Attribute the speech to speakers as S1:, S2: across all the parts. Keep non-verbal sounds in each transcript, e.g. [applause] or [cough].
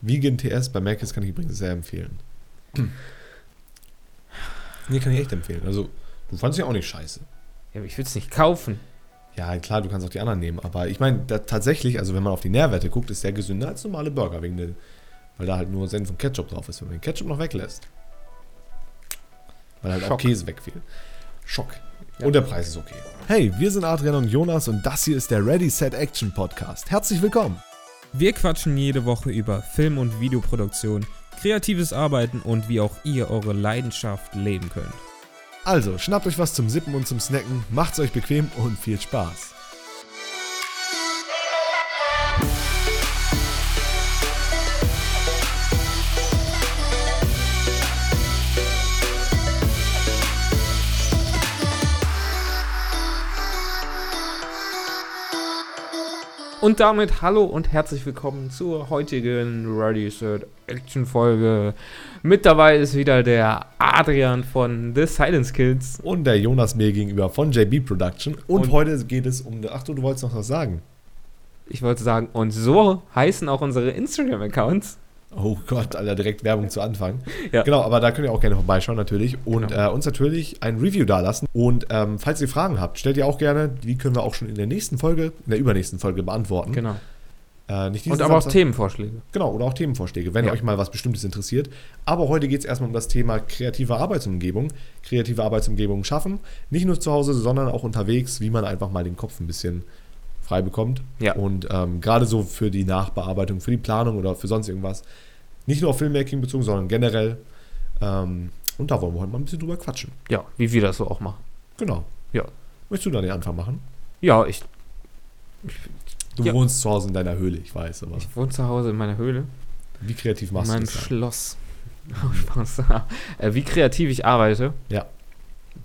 S1: Vegan TS bei Mc's kann ich übrigens sehr empfehlen. Nee, kann ich echt empfehlen. Also, du fandest ja auch nicht scheiße.
S2: Ja, aber ich würde es nicht kaufen.
S1: Ja, klar, du kannst auch die anderen nehmen. Aber ich meine, tatsächlich, also wenn man auf die Nährwerte guckt, ist der gesünder als normale Burger, wegen der, weil da halt nur Senf und Ketchup drauf ist, wenn man den Ketchup noch weglässt. Weil halt auch
S2: Schock.
S1: Käse wegfiel. Schock.
S2: Ja.
S1: Und der Preis ist okay. Hey, wir sind Adrian und Jonas und das hier ist der Ready Set Action Podcast. Herzlich willkommen.
S3: Wir quatschen jede Woche über Film- und Videoproduktion, kreatives Arbeiten und wie auch ihr eure Leidenschaft leben könnt.
S1: Also, schnappt euch was zum Sippen und zum Snacken, macht's euch bequem und viel Spaß.
S2: Und damit hallo und herzlich willkommen zur heutigen Ready Set Action Folge. Mit dabei ist wieder der Adrian von The Silence Kids.
S1: Und der Jonas mir gegenüber von JB Production. Und,
S2: Und-
S1: heute geht es um. Ach du, du wolltest noch was sagen.
S2: Ich wollte sagen, und so heißen auch unsere Instagram-Accounts.
S1: Oh Gott, Alter, direkt Werbung zu Anfang.
S2: Ja.
S1: Genau, aber da könnt ihr auch gerne vorbeischauen natürlich und
S2: Genau.
S1: äh, uns natürlich ein Review dalassen. Und ähm, falls ihr Fragen habt, stellt ihr auch gerne, die können wir auch schon in der nächsten Folge, in der übernächsten Folge beantworten.
S2: Genau.
S1: Äh, nicht
S2: Und aber auch
S1: Samstag-
S2: Themenvorschläge.
S1: Genau, oder auch Themenvorschläge, wenn
S2: Ja.
S1: euch mal was Bestimmtes interessiert. Aber heute geht es erstmal um das Thema kreative Arbeitsumgebung. Kreative Arbeitsumgebung schaffen. Nicht nur zu Hause, sondern auch unterwegs, wie man einfach mal den Kopf ein bisschen frei bekommt.
S2: Ja.
S1: Und ähm, gerade so für die Nachbearbeitung, für die Planung oder für sonst irgendwas. Nicht nur auf Filmmaking bezogen, sondern generell. Ähm, und da wollen wir heute mal ein bisschen drüber quatschen.
S2: Ja, wie wir das so auch machen.
S1: Genau.
S2: Ja.
S1: Möchtest du da den Anfang machen?
S2: Ja, ich,
S1: Du
S2: Ja.
S1: wohnst zu Hause in deiner Höhle, ich weiß, aber
S2: ich wohne zu Hause in meiner Höhle.
S1: wie kreativ
S2: In
S1: machst du
S2: meinem
S1: das?
S2: Schloss. [laughs] Spaß. äh, wie kreativ ich arbeite.
S1: Ja.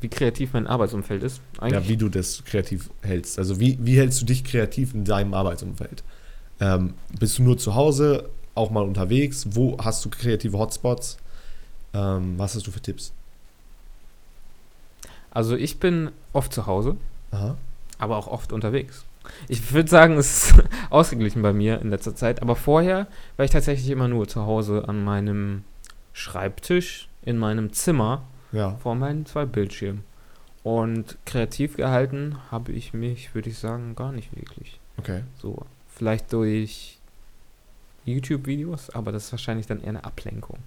S2: Wie kreativ mein Arbeitsumfeld ist.
S1: Ja, wie du das kreativ hältst. Also wie, wie hältst du dich kreativ in deinem Arbeitsumfeld? Ähm, bist du nur zu Hause, auch mal unterwegs? Wo hast du kreative Hotspots? Ähm, was hast du für Tipps?
S2: Also ich bin oft zu Hause,
S1: Aha.
S2: aber auch oft unterwegs. Ich würde sagen, es ist [laughs] ausgeglichen bei mir in letzter Zeit. Aber vorher war ich tatsächlich immer nur zu Hause an meinem Schreibtisch in meinem Zimmer
S1: Ja.
S2: vor meinen zwei Bildschirmen. Und kreativ gehalten habe ich mich, würde ich sagen, gar nicht wirklich.
S1: Okay.
S2: So, vielleicht durch YouTube-Videos, aber das ist wahrscheinlich dann eher eine Ablenkung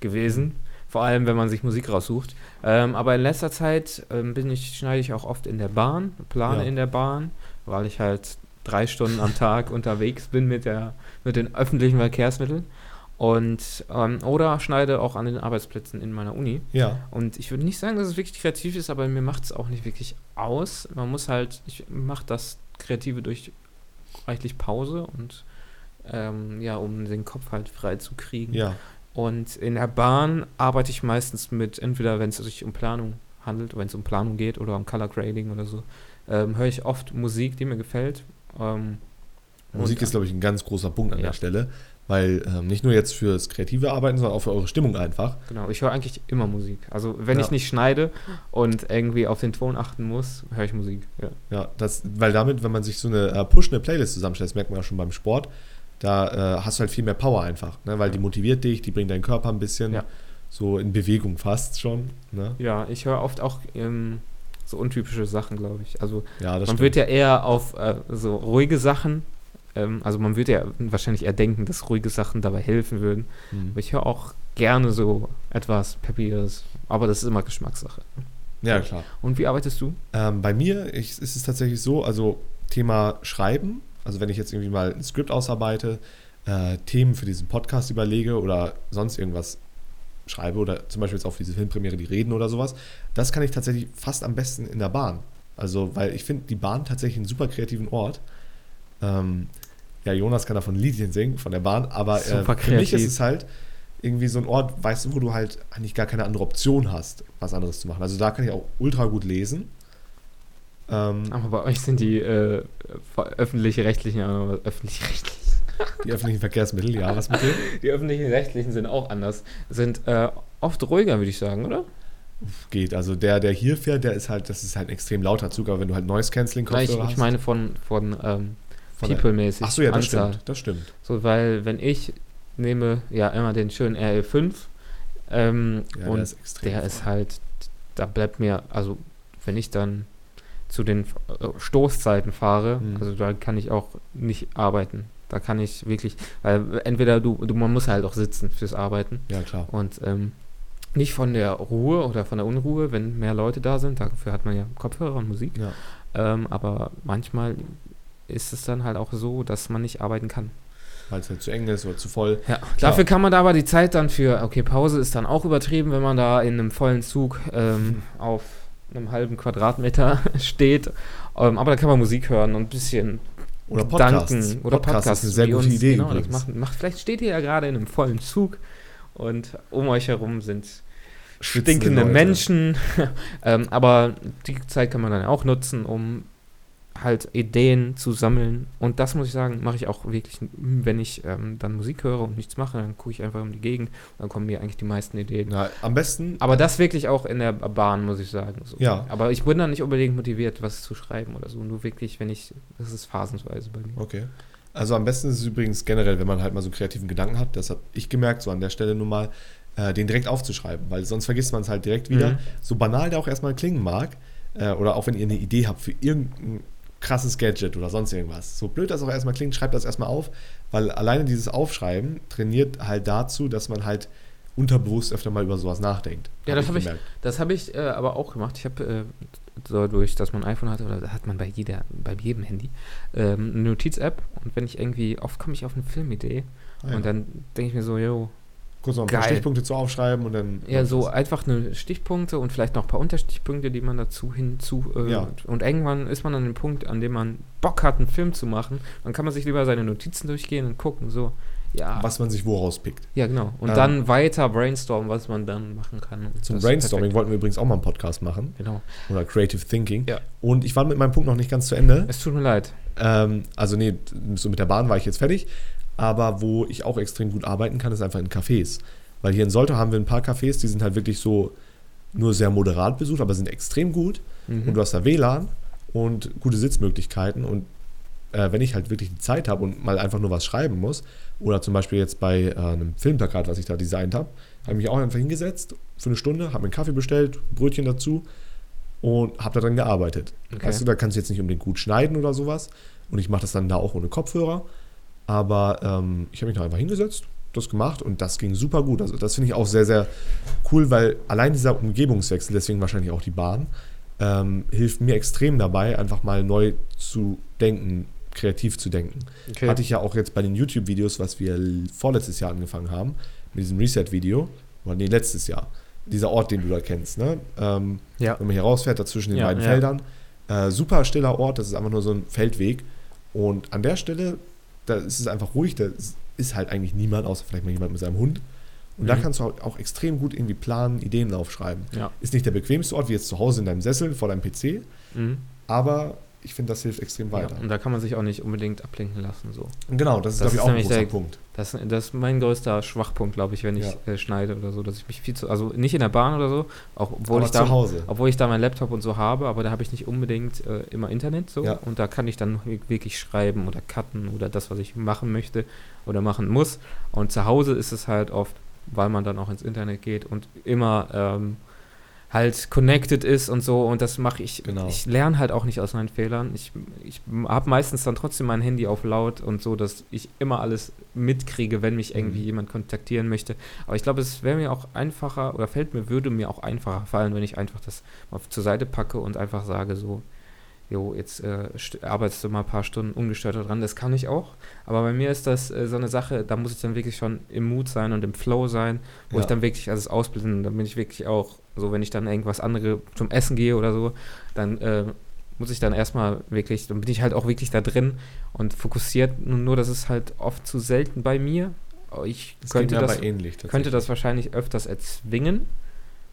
S2: gewesen. Vor allem, wenn man sich Musik raussucht. Ähm, aber in letzter Zeit ähm, bin ich, schneide ich auch oft in der Bahn, plane
S1: Ja.
S2: in der Bahn, weil ich halt drei Stunden am Tag [laughs] unterwegs bin mit, der, mit den öffentlichen Verkehrsmitteln. Und, ähm, oder schneide auch an den Arbeitsplätzen in meiner Uni.
S1: Ja.
S2: Und ich würde nicht sagen, dass es wirklich kreativ ist, aber mir macht es auch nicht wirklich aus. Man muss halt, ich mache das Kreative durch reichlich Pause und ähm, ja, um den Kopf halt frei zu kriegen.
S1: Ja.
S2: Und in der Bahn arbeite ich meistens mit, entweder wenn es sich um Planung handelt, wenn es um Planung geht oder um Color Grading oder so, ähm, höre ich oft Musik, die mir gefällt. Ähm,
S1: Musik ist, glaube ich, ein ganz großer Punkt an
S2: Ja.
S1: der Stelle. Weil ähm, nicht nur jetzt fürs kreative Arbeiten, sondern auch für eure Stimmung einfach.
S2: Genau, ich höre eigentlich immer Musik. Also wenn
S1: Ja.
S2: ich nicht schneide und irgendwie auf den Ton achten muss, höre ich Musik. Ja.
S1: Ja, das, weil damit, wenn man sich so eine äh, pushende Playlist zusammenstellt, das merkt man ja schon beim Sport, da äh, hast du halt viel mehr Power einfach, ne? weil die motiviert dich, die bringt deinen Körper ein bisschen
S2: Ja.
S1: so in Bewegung fast schon. Ne?
S2: Ja, ich höre oft auch ähm, so untypische Sachen, glaube ich. Also
S1: Ja,
S2: man
S1: stimmt.
S2: wird ja eher auf äh, so ruhige Sachen, ähm, also man würde ja wahrscheinlich eher denken, dass ruhige Sachen dabei helfen würden.
S1: Hm.
S2: Aber ich höre auch gerne so etwas Peppiges, aber das ist immer Geschmackssache.
S1: Ja, klar.
S2: Und wie arbeitest du?
S1: Ähm, bei mir ich, ist es tatsächlich so, also Thema Schreiben, also wenn ich jetzt irgendwie mal ein Skript ausarbeite, äh, Themen für diesen Podcast überlege oder sonst irgendwas schreibe oder zum Beispiel jetzt auf diese Filmpremiere die Reden oder sowas, das kann ich tatsächlich fast am besten in der Bahn. Also, weil ich finde die Bahn tatsächlich einen super kreativen Ort. Ähm, ja, Jonas kann davon Liedchen singen, von der Bahn, aber äh, für mich ist es halt irgendwie so ein Ort, weißt du, wo du halt eigentlich gar keine andere Option hast, was anderes zu machen. Also da kann ich auch ultra gut lesen. Ähm,
S2: Aber bei euch sind die äh, öffentlich-rechtlichen, äh, öffentlich-rechtlichen. [laughs]
S1: die öffentlichen Verkehrsmittel, ja, was mit denen? [laughs]
S2: Die öffentlichen rechtlichen sind auch anders. Sind äh, oft ruhiger, würde ich sagen, oder?
S1: Geht. Also der, der hier fährt, der ist halt, das ist halt ein extrem lauter Zug, aber wenn du halt Noise Cancelling
S2: Nein, ich, ich meine von, von ähm, People-mäßig.
S1: Ach so, ja, das
S2: Anzahl.
S1: stimmt, das stimmt.
S2: So, weil wenn ich nehme ja immer den schönen RL5. Ähm,
S1: Ja,
S2: und
S1: der ist
S2: der ist halt, da bleibt mir, also wenn ich dann zu den äh, Stoßzeiten fahre,
S1: Mhm.
S2: also da kann ich auch nicht arbeiten. Da kann ich wirklich, weil entweder du, du man muss halt auch sitzen fürs Arbeiten
S1: ja, klar.
S2: und ähm, nicht von der Ruhe oder von der Unruhe, wenn mehr Leute da sind, dafür hat man ja Kopfhörer und Musik,
S1: Ja.
S2: ähm, aber manchmal ist es dann halt auch so, dass man nicht arbeiten kann.
S1: Weil es halt zu eng ist oder zu voll.
S2: Ja, dafür kann man da aber die Zeit dann für, okay, Pause ist dann auch übertrieben, wenn man da in einem vollen Zug ähm, [laughs] auf einem halben Quadratmeter [laughs] steht. Ähm, aber da kann man Musik hören und ein bisschen
S1: Oder Podcasts.
S2: Gedanken oder
S1: Podcast
S2: Podcasts.
S1: ist eine sehr gute
S2: uns-
S1: Idee
S2: Genau, macht, macht, vielleicht steht ihr ja gerade in einem vollen Zug und um euch herum sind stinkende. Menschen. [laughs] ähm, aber die Zeit kann man dann auch nutzen, um halt Ideen zu sammeln. Und das muss ich sagen, mache ich auch wirklich, wenn ich ähm, dann Musik höre und nichts mache, dann gucke ich einfach um die Gegend. Dann kommen mir eigentlich die meisten Ideen.
S1: Ja, am besten.
S2: Aber das wirklich auch in der Bahn, muss ich sagen. So.
S1: Ja.
S2: Aber ich bin dann nicht unbedingt motiviert, was zu schreiben oder so. Nur wirklich, wenn ich, das ist phasenweise bei mir.
S1: Okay. Also am besten ist es übrigens generell, wenn man halt mal so einen kreativen Gedanken hat, das habe ich gemerkt, so an der Stelle nun mal, äh, den direkt aufzuschreiben, weil sonst vergisst man es halt direkt wieder.
S2: Mhm.
S1: So banal der auch erstmal klingen mag, äh, oder auch wenn ihr eine Idee habt für irgendein krasses Gadget oder sonst irgendwas. So blöd das auch erstmal klingt, schreibt das erstmal auf, weil alleine dieses Aufschreiben trainiert halt dazu, dass man halt unterbewusst öfter mal über sowas nachdenkt.
S2: Ja, das hab ich-. Das habe ich äh, aber auch gemacht. Ich habe äh, so durch, dass man ein iPhone hatte, oder hat man bei jeder, bei jedem Handy, ähm, eine Notiz-App und wenn ich irgendwie, oft komme ich auf eine Filmidee
S1: Ah, ja.
S2: und dann denke ich mir so, yo,
S1: Kurz noch ein paar
S2: geil.
S1: Stichpunkte zu aufschreiben und dann.
S2: ja, so einfach eine Stichpunkte und vielleicht noch ein paar Unterstichpunkte, die man dazu hinzu. Äh,
S1: Ja.
S2: Und irgendwann ist man an dem Punkt, an dem man Bock hat, einen Film zu machen. Dann kann man sich lieber seine Notizen durchgehen und gucken, so, ja,
S1: was man sich wo rauspickt.
S2: ja, genau. Und
S1: Ähm,
S2: dann weiter brainstormen, was man dann machen kann.
S1: Zum Brainstorming wollten wir übrigens auch mal einen Podcast machen.
S2: Genau.
S1: Oder Creative Thinking.
S2: Ja.
S1: Und ich war mit meinem Punkt noch nicht ganz zu Ende.
S2: Es tut mir leid.
S1: Ähm, also nee, so mit der Bahn war ich jetzt fertig. Aber wo ich auch extrem gut arbeiten kann, ist einfach in Cafés. Weil hier in Soltau haben wir ein paar Cafés, die sind halt wirklich so nur sehr moderat besucht, aber sind extrem gut.
S2: Mhm.
S1: Und du hast da WLAN und gute Sitzmöglichkeiten. Und äh, wenn ich halt wirklich die Zeit habe und mal einfach nur was schreiben muss, oder zum Beispiel jetzt bei äh, einem Filmplakat, was ich da designt habe, habe ich mich auch einfach hingesetzt für eine Stunde, habe mir einen Kaffee bestellt, Brötchen dazu und habe daran gearbeitet.
S2: Okay.
S1: Weißt du, da kannst du jetzt nicht unbedingt gut schneiden oder sowas. Und ich mache das dann da auch ohne Kopfhörer. Aber ähm, ich habe mich da einfach hingesetzt, das gemacht und das ging super gut. Also das finde ich auch sehr, sehr cool, weil allein dieser Umgebungswechsel, deswegen wahrscheinlich auch die Bahn, ähm, hilft mir extrem dabei, einfach mal neu zu denken, kreativ zu denken.
S2: Okay.
S1: Hatte ich ja auch jetzt bei den YouTube-Videos, was wir vorletztes Jahr angefangen haben, mit diesem Reset-Video, oder nee, letztes Jahr, dieser Ort, den du da kennst, ne? Ähm,
S2: ja.
S1: wenn man hier rausfährt, dazwischen den
S2: Ja,
S1: beiden
S2: ja.
S1: Feldern. Äh, super stiller Ort, das ist einfach nur so ein Feldweg. Und an der Stelle, da ist es einfach ruhig, da ist- halt eigentlich niemand, außer vielleicht mal jemand mit seinem Hund. Und da
S2: Mhm.
S1: kannst du auch, auch extrem gut irgendwie planen, Ideen aufschreiben.
S2: Ja.
S1: Ist nicht der bequemste Ort, wie jetzt zu Hause in deinem Sessel vor deinem PC,
S2: Mhm.
S1: aber ich finde, das hilft extrem weiter.
S2: Ja, und da kann man sich auch nicht unbedingt ablenken lassen. So.
S1: Genau, das ist,
S2: Das
S1: glaube ich, auch ein
S2: nämlich
S1: großer
S2: der-
S1: Punkt.
S2: Das, das ist mein größter Schwachpunkt, glaube ich, wenn ich
S1: Ja.
S2: äh, schneide oder so, dass ich mich viel zu. Also nicht in der Bahn oder so, auch obwohl
S1: aber
S2: ich da.
S1: Hause.
S2: Obwohl ich da meinen Laptop und so habe, aber da habe ich nicht unbedingt äh, immer Internet so.
S1: Ja.
S2: Und da kann ich dann wi- wirklich schreiben oder cutten oder das, was ich machen möchte oder machen muss. Und zu Hause ist es halt oft, weil man dann auch ins Internet geht und immer ähm, halt connected ist und so. Und das mache ich.
S1: Genau.
S2: Ich lerne halt auch nicht aus meinen Fehlern. Ich, ich habe meistens dann trotzdem mein Handy auf laut und so, dass ich immer alles mitkriege, wenn mich irgendwie
S1: Mhm.
S2: jemand kontaktieren möchte. Aber ich glaube, es wäre mir auch einfacher oder fällt mir, würde mir auch einfacher fallen, wenn ich einfach das mal zur Seite packe und einfach sage so, jo, jetzt äh, st- arbeitest du mal ein paar Stunden ungestört dran. Das kann ich auch. Aber bei mir ist das äh, so eine Sache, da muss ich dann wirklich schon im Mut sein und im Flow sein, wo
S1: Ja.
S2: ich dann wirklich alles ausbilden. Dann bin ich wirklich auch, so wenn ich dann irgendwas andere zum Essen gehe oder so, dann äh, muss ich dann erstmal wirklich, dann bin ich halt auch wirklich da drin und fokussiert. Nur, nur das ist halt oft zu selten bei mir. Ich
S1: Das
S2: könnte das
S1: ähnlich.
S2: könnte das wahrscheinlich öfters erzwingen,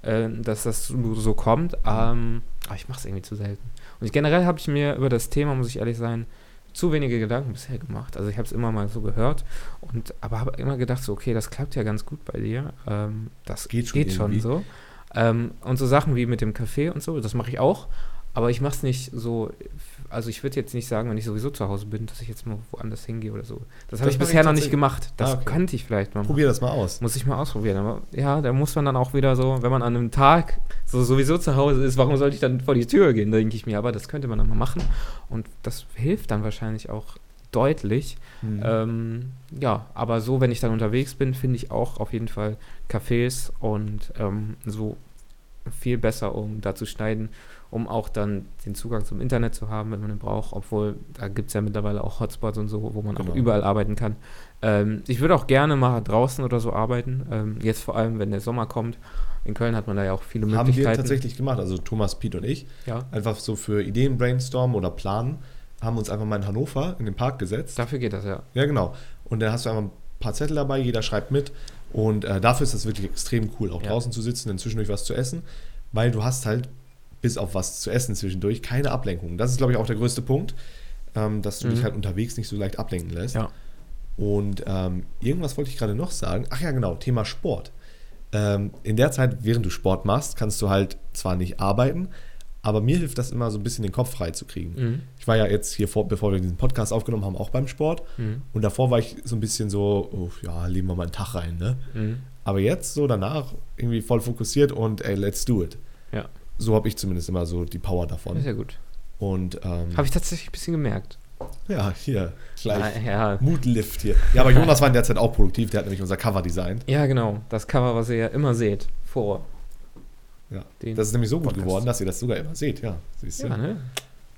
S2: äh, dass das so, so kommt. Ähm, aber ich mache es irgendwie zu selten. Und ich, generell habe ich mir über das Thema, muss ich ehrlich sein, zu wenige Gedanken bisher gemacht. Also ich habe es immer mal so gehört und aber habe immer gedacht so, okay, das klappt ja ganz gut bei dir. Ähm, das
S1: Geht schon
S2: geht schon so. Ähm, und so Sachen wie mit dem Kaffee und so, das mache ich auch. Aber ich mache es nicht so, also ich würde jetzt nicht sagen, wenn ich sowieso zu Hause bin, dass ich jetzt mal woanders hingehe oder so. Das habe ich bisher
S1: ich
S2: noch nicht gemacht. Das
S1: Ah, okay.
S2: könnte ich vielleicht mal machen.
S1: Probier das mal aus.
S2: Muss ich mal ausprobieren. Aber ja, da muss man dann auch wieder so, wenn man an einem Tag so sowieso zu Hause ist, warum sollte ich dann vor die Tür gehen, denke ich mir. Aber das könnte man dann mal machen. Und das hilft dann wahrscheinlich auch deutlich.
S1: Mhm.
S2: Ähm, ja, aber so, wenn ich dann unterwegs bin, finde ich auch auf jeden Fall Cafés und ähm, so viel besser, um da zu schneiden, um auch dann den Zugang zum Internet zu haben, wenn man den braucht. Obwohl, da gibt es ja mittlerweile auch Hotspots und so, wo man
S1: Genau.
S2: auch überall arbeiten kann. Ähm, ich würde auch gerne mal draußen oder so arbeiten. Ähm, jetzt vor allem, wenn der Sommer kommt. In Köln hat man da ja auch viele
S1: Haben wir
S2: Möglichkeiten.
S1: tatsächlich gemacht, also Thomas, Piet und ich.
S2: Ja,
S1: Einfach so für Ideen brainstormen oder planen, haben uns einfach mal in Hannover in den Park gesetzt.
S2: dafür geht das ja.
S1: Ja, genau. Und dann hast du einfach ein paar Zettel dabei, jeder schreibt mit. Und äh, dafür ist das wirklich extrem cool, auch
S2: Ja.
S1: draußen zu sitzen, dann zwischendurch was zu essen, weil du hast halt bis auf was zu essen zwischendurch keine Ablenkung. Das ist, glaube ich, auch der größte Punkt, ähm, dass du
S2: Mhm.
S1: dich halt unterwegs nicht so leicht ablenken lässt.
S2: Ja.
S1: Und ähm, irgendwas wollte ich gerade noch sagen. Ach ja, genau, Thema Sport. Ähm, in der Zeit, während du Sport machst, kannst du halt zwar nicht arbeiten, aber mir hilft das immer so ein bisschen den Kopf frei zu kriegen.
S2: Mhm.
S1: Ich war ja jetzt hier, vor, bevor wir diesen Podcast aufgenommen haben, auch beim Sport.
S2: Mhm.
S1: Und davor war ich so ein bisschen so, oh, ja, legen wir mal einen Tag rein, ne?
S2: Mhm.
S1: Aber jetzt so danach irgendwie voll fokussiert und ey, let's do it.
S2: Ja.
S1: So habe ich zumindest immer so die Power davon.
S2: ja gut.
S1: Und ähm,
S2: Habe ich tatsächlich ein bisschen gemerkt.
S1: ja, hier, gleich
S2: Ah, ja,
S1: Moodlift hier. Ja, aber Jonas war in der Zeit auch produktiv, der hat nämlich unser Cover designt.
S2: Ja, genau. Das Cover, was ihr ja immer seht, vor.
S1: Ja. Das ist nämlich so gut
S2: Podcast.
S1: geworden, dass ihr das sogar immer seht, ja. Siehst du?
S2: ja, ne?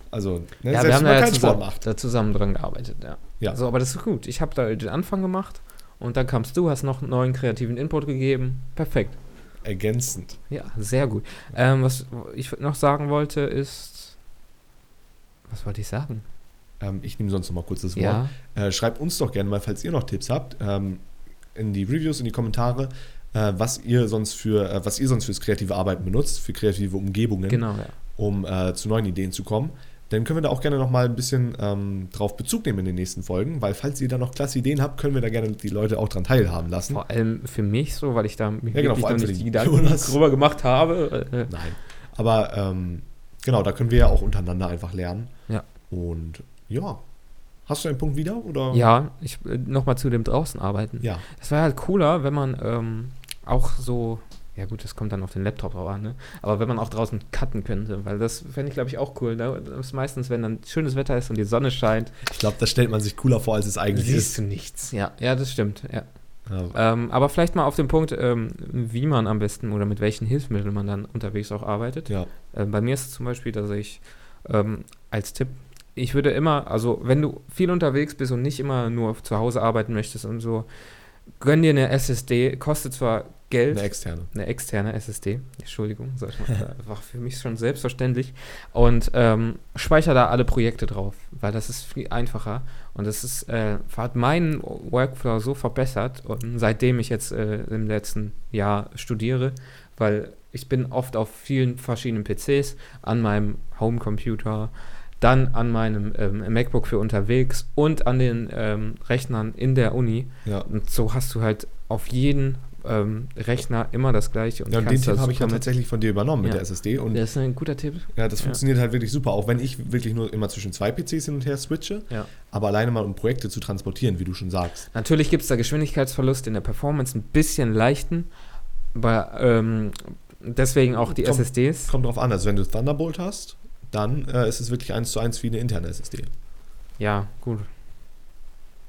S1: Also, ne,
S2: Ja, wir haben da,
S1: keinen
S2: zusammen, da zusammen dran gearbeitet, ja.
S1: Ja.
S2: So, aber das ist gut. Ich habe da den Anfang gemacht und dann kamst du, hast noch einen neuen kreativen Input gegeben. Perfekt.
S1: Ergänzend.
S2: Ja, sehr gut. Ähm, was ich noch sagen wollte ist. Was wollte ich sagen?
S1: Ähm, ich nehme sonst noch mal kurz das Wort.
S2: Ja.
S1: Äh, schreibt uns doch gerne mal, falls ihr noch Tipps habt, ähm, in die Reviews, in die Kommentare, äh, was ihr sonst für, äh, was ihr sonst fürs kreative Arbeiten benutzt, für kreative Umgebungen,
S2: Genau, ja.
S1: um äh, zu neuen Ideen zu kommen. Dann können wir da auch gerne noch mal ein bisschen ähm, drauf Bezug nehmen in den nächsten Folgen, weil falls ihr da noch klasse Ideen habt, können wir da gerne die Leute auch dran teilhaben lassen.
S2: Vor allem für mich so, weil ich da mich
S1: Ja, genau, vor allem
S2: noch nicht die Gedanken
S1: Jonas.
S2: drüber gemacht habe. [laughs] Äh,
S1: Nein. Aber ähm, genau, da können wir ja auch untereinander einfach lernen.
S2: Ja.
S1: Und ja. Hast du einen Punkt wieder? Oder?
S2: ja, ich äh, nochmal zu dem draußen arbeiten.
S1: Ja.
S2: Es wäre halt cooler, wenn man ähm, auch so, ja gut, das kommt dann auf den Laptop drauf an, ne? aber wenn man auch draußen cutten könnte, weil das fände ich, glaube ich, auch cool. Ne? Das ist meistens, wenn dann schönes Wetter ist und die Sonne scheint,
S1: Ich glaube, das stellt man sich cooler vor, als es eigentlich
S2: siehst
S1: ist.
S2: du nichts. Ja, ja, das stimmt. Ja.
S1: Ja.
S2: Ähm, aber vielleicht mal auf den Punkt, ähm, wie man am besten oder mit welchen Hilfsmitteln man dann unterwegs auch arbeitet.
S1: ja.
S2: Ähm, bei mir ist es zum Beispiel, dass ich ähm, als Tipp, ich würde immer, also wenn du viel unterwegs bist und nicht immer nur zu Hause arbeiten möchtest und so, gönn dir eine SSD, kostet zwar Geld,
S1: Eine externe.
S2: eine externe SSD, Entschuldigung, sag ich mal, [laughs] war für mich schon selbstverständlich. Und ähm, speicher da alle Projekte drauf, weil das ist viel einfacher. Und das ist, äh, hat meinen Workflow so verbessert und seitdem ich jetzt äh, im letzten Jahr studiere, weil ich bin oft auf vielen verschiedenen PCs, an meinem Homecomputer, dann an meinem ähm, MacBook für unterwegs und an den ähm, Rechnern in der Uni
S1: Ja.
S2: und so hast du halt auf jeden ähm, Rechner immer das gleiche.
S1: Ja, und den Tipp habe ich ja
S2: mit-
S1: tatsächlich von dir übernommen mit
S2: Ja.
S1: der SSD. Und
S2: Das ist ein guter Tipp.
S1: ja, das
S2: Ja.
S1: funktioniert halt wirklich super, auch wenn ich wirklich nur immer zwischen zwei PCs hin und her switche.
S2: Ja.
S1: Aber alleine mal um Projekte zu transportieren, wie du schon sagst.
S2: Natürlich gibt es da Geschwindigkeitsverlust in der Performance, ein bisschen leichten, aber ähm, deswegen auch die
S1: Kommt-
S2: SSDs.
S1: Kommt drauf an, also wenn du Thunderbolt hast, dann äh, ist es wirklich eins zu eins wie eine interne SSD.
S2: Ja, gut.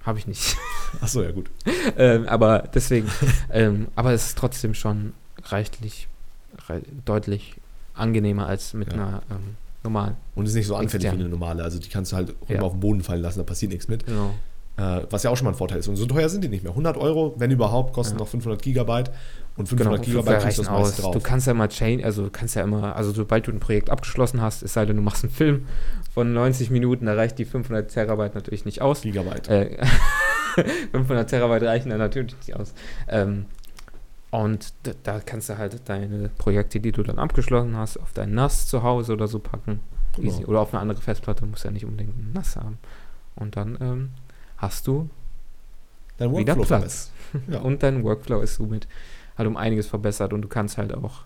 S2: Habe ich nicht. [laughs]
S1: Achso, ja gut. [laughs]
S2: ähm, aber deswegen, [laughs] ähm, aber es ist trotzdem schon reichlich, rei deutlich angenehmer als mit
S1: Ja.
S2: einer ähm, normalen.
S1: Und ist nicht so anfällig
S2: Extern.
S1: wie eine normale. Also die kannst du halt
S2: Ja.
S1: auf den Boden fallen lassen, da passiert nichts mit.
S2: Genau.
S1: Äh, was ja auch schon mal ein Vorteil ist. Und so teuer sind die nicht mehr. 100 Euro, wenn überhaupt, kosten
S2: Ja.
S1: noch 500 Gigabyte. Und
S2: Genau,
S1: 500 Gigabyte kriegst du das meiste drauf.
S2: Du kannst ja mal chain, also kannst ja immer, also sobald du ein Projekt abgeschlossen hast, es sei denn, du machst einen Film von 90 Minuten, da reicht die 500 Terabyte natürlich nicht aus.
S1: Gigabyte.
S2: Äh, [laughs] 500 Terabyte reichen dann natürlich nicht aus. Ähm, und da, da kannst du halt deine Projekte, die du dann abgeschlossen hast, auf dein NAS zu Hause oder so packen.
S1: Genau.
S2: Oder auf eine andere Festplatte, musst ja nicht unbedingt ein NAS haben. Und dann ähm, hast du
S1: Dein
S2: wieder
S1: Workflow
S2: Platz.
S1: Ja. [laughs]
S2: Und dein Workflow ist somit halt um einiges verbessert und du kannst halt auch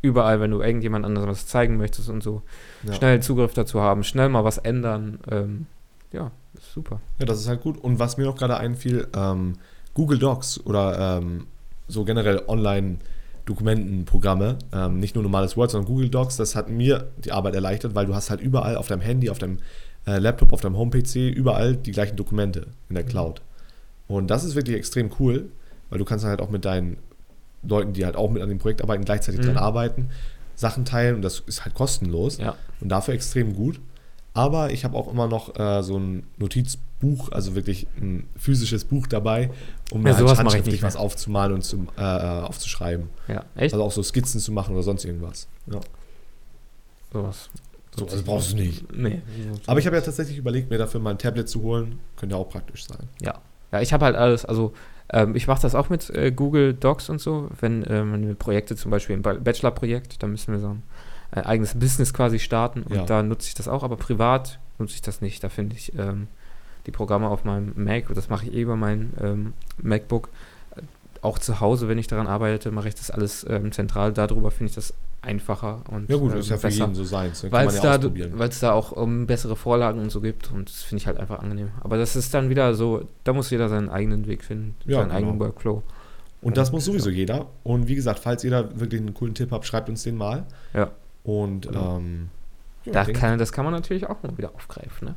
S2: überall, wenn du irgendjemand anderes was zeigen möchtest und so,
S1: Ja.
S2: schnell Zugriff dazu haben, schnell mal was ändern. Ähm, ja, ist super.
S1: Ja, das ist halt gut. Und was mir noch gerade einfiel, ähm, Google Docs oder ähm, so generell Online-Dokumentenprogramme, ähm, nicht nur normales Word, sondern Google Docs, das hat mir die Arbeit erleichtert, weil du hast halt überall auf deinem Handy, auf deinem äh, Laptop, auf deinem Home-PC, überall die gleichen Dokumente in der Cloud. Und das ist wirklich extrem cool, weil du kannst halt auch mit deinen Leuten, die halt auch mit an dem Projekt arbeiten, gleichzeitig
S2: Mhm.
S1: dran arbeiten, Sachen teilen und das ist halt kostenlos
S2: Ja.
S1: und dafür extrem gut. Aber ich habe auch immer noch äh, so ein Notizbuch, also wirklich ein physisches Buch dabei, um
S2: Ja,
S1: mir halt handschriftlich was aufzumalen und zum, äh, äh, aufzuschreiben.
S2: Ja, echt?
S1: Also auch so Skizzen zu machen oder sonst irgendwas. Ja.
S2: Sowas.
S1: So, also brauchst du nicht.
S2: Nee.
S1: Aber ich habe ja tatsächlich überlegt, mir dafür mal ein Tablet zu holen. Könnte ja auch praktisch sein.
S2: Ja, ich habe halt alles, also ähm, ich mache das auch mit äh, Google Docs und so, wenn ähm, Projekte zum Beispiel ein Ba- Bachelor-Projekt, da müssen wir so ein äh, eigenes Business quasi starten und
S1: Ja.
S2: da nutze ich das auch, aber privat nutze ich das nicht. Da finde ich ähm, die Programme auf meinem Mac, das mache ich eh über mein ähm, MacBook, äh, auch zu Hause, wenn ich daran arbeite, mache ich das alles ähm, zentral. Darüber finde ich das einfacher und
S1: Ja gut,
S2: ähm,
S1: ist ja für
S2: besser.
S1: jeden so seins. ne?
S2: Weil es
S1: ja
S2: da, da auch um, bessere Vorlagen und so gibt und das finde ich halt einfach angenehm. Aber das ist dann wieder so, da muss jeder seinen eigenen Weg finden,
S1: Ja,
S2: seinen
S1: genau.
S2: eigenen Workflow.
S1: Und das muss sowieso jeder. Und wie gesagt, falls ihr da wirklich einen coolen Tipp habt, schreibt uns den mal.
S2: Ja.
S1: Und
S2: Genau.
S1: ähm, ja,
S2: Da kann, das kann man natürlich auch mal wieder aufgreifen. Ne?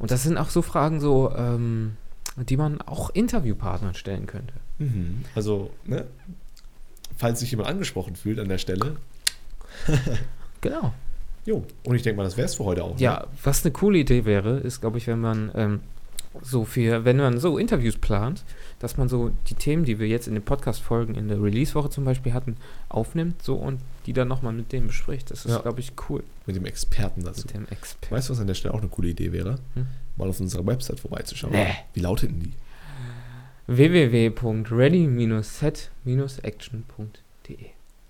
S2: Und das sind auch so Fragen, so, ähm, die man auch Interviewpartnern stellen könnte.
S1: Mhm. Also, ne? Falls sich jemand angesprochen fühlt an der Stelle. [laughs]
S2: Genau.
S1: Jo. Und ich denke mal, das wäre es für heute auch. ne?
S2: Ja, was eine coole Idee wäre, ist, glaube ich, wenn man ähm, so für, wenn man so Interviews plant, dass man so die Themen, die wir jetzt in den Podcast-Folgen in der Release-Woche zum Beispiel hatten, aufnimmt so und die dann nochmal mit dem bespricht. Das ist,
S1: Ja.
S2: glaube ich, cool.
S1: Mit dem Experten dazu.
S2: Mit dem Experten.
S1: Weißt du, was an der Stelle auch eine coole Idee wäre?
S2: Hm?
S1: Mal auf unserer Website vorbeizuschauen.
S2: Nee.
S1: Wie lautet denn die?
S2: www.ready-set-action.de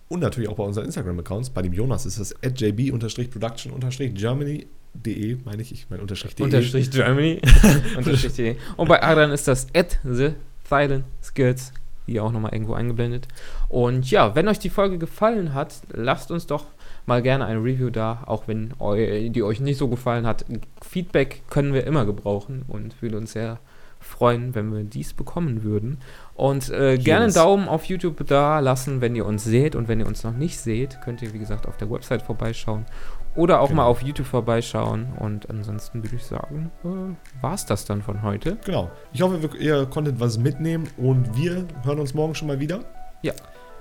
S1: Und natürlich auch bei unseren Instagram-Accounts. Bei dem Jonas ist das jb-production-germany.de, meine ich. Ich meine unterstrich de.
S2: Unterstrich Germany. [laughs] Unterstrich de. Und bei Adrian ist das at the silent skills, hier auch nochmal irgendwo eingeblendet. Und ja, wenn euch die Folge gefallen hat, lasst uns doch mal gerne ein Review da, auch wenn eu die euch nicht so gefallen hat. Feedback können wir immer gebrauchen und würde uns sehr freuen, wenn wir dies bekommen würden. Und äh, gerne einen. Daumen auf YouTube da lassen, wenn ihr uns seht. Und wenn ihr uns noch nicht seht, könnt ihr, wie gesagt, auf der Website vorbeischauen. Oder auch
S1: Genau.
S2: mal auf YouTube vorbeischauen. Und ansonsten würde ich sagen, äh, war es das dann von heute.
S1: Genau. Ich hoffe, ihr konntet was mitnehmen und wir hören uns morgen schon mal wieder.
S2: Ja.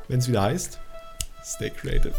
S1: Wenn es wieder heißt, stay creative.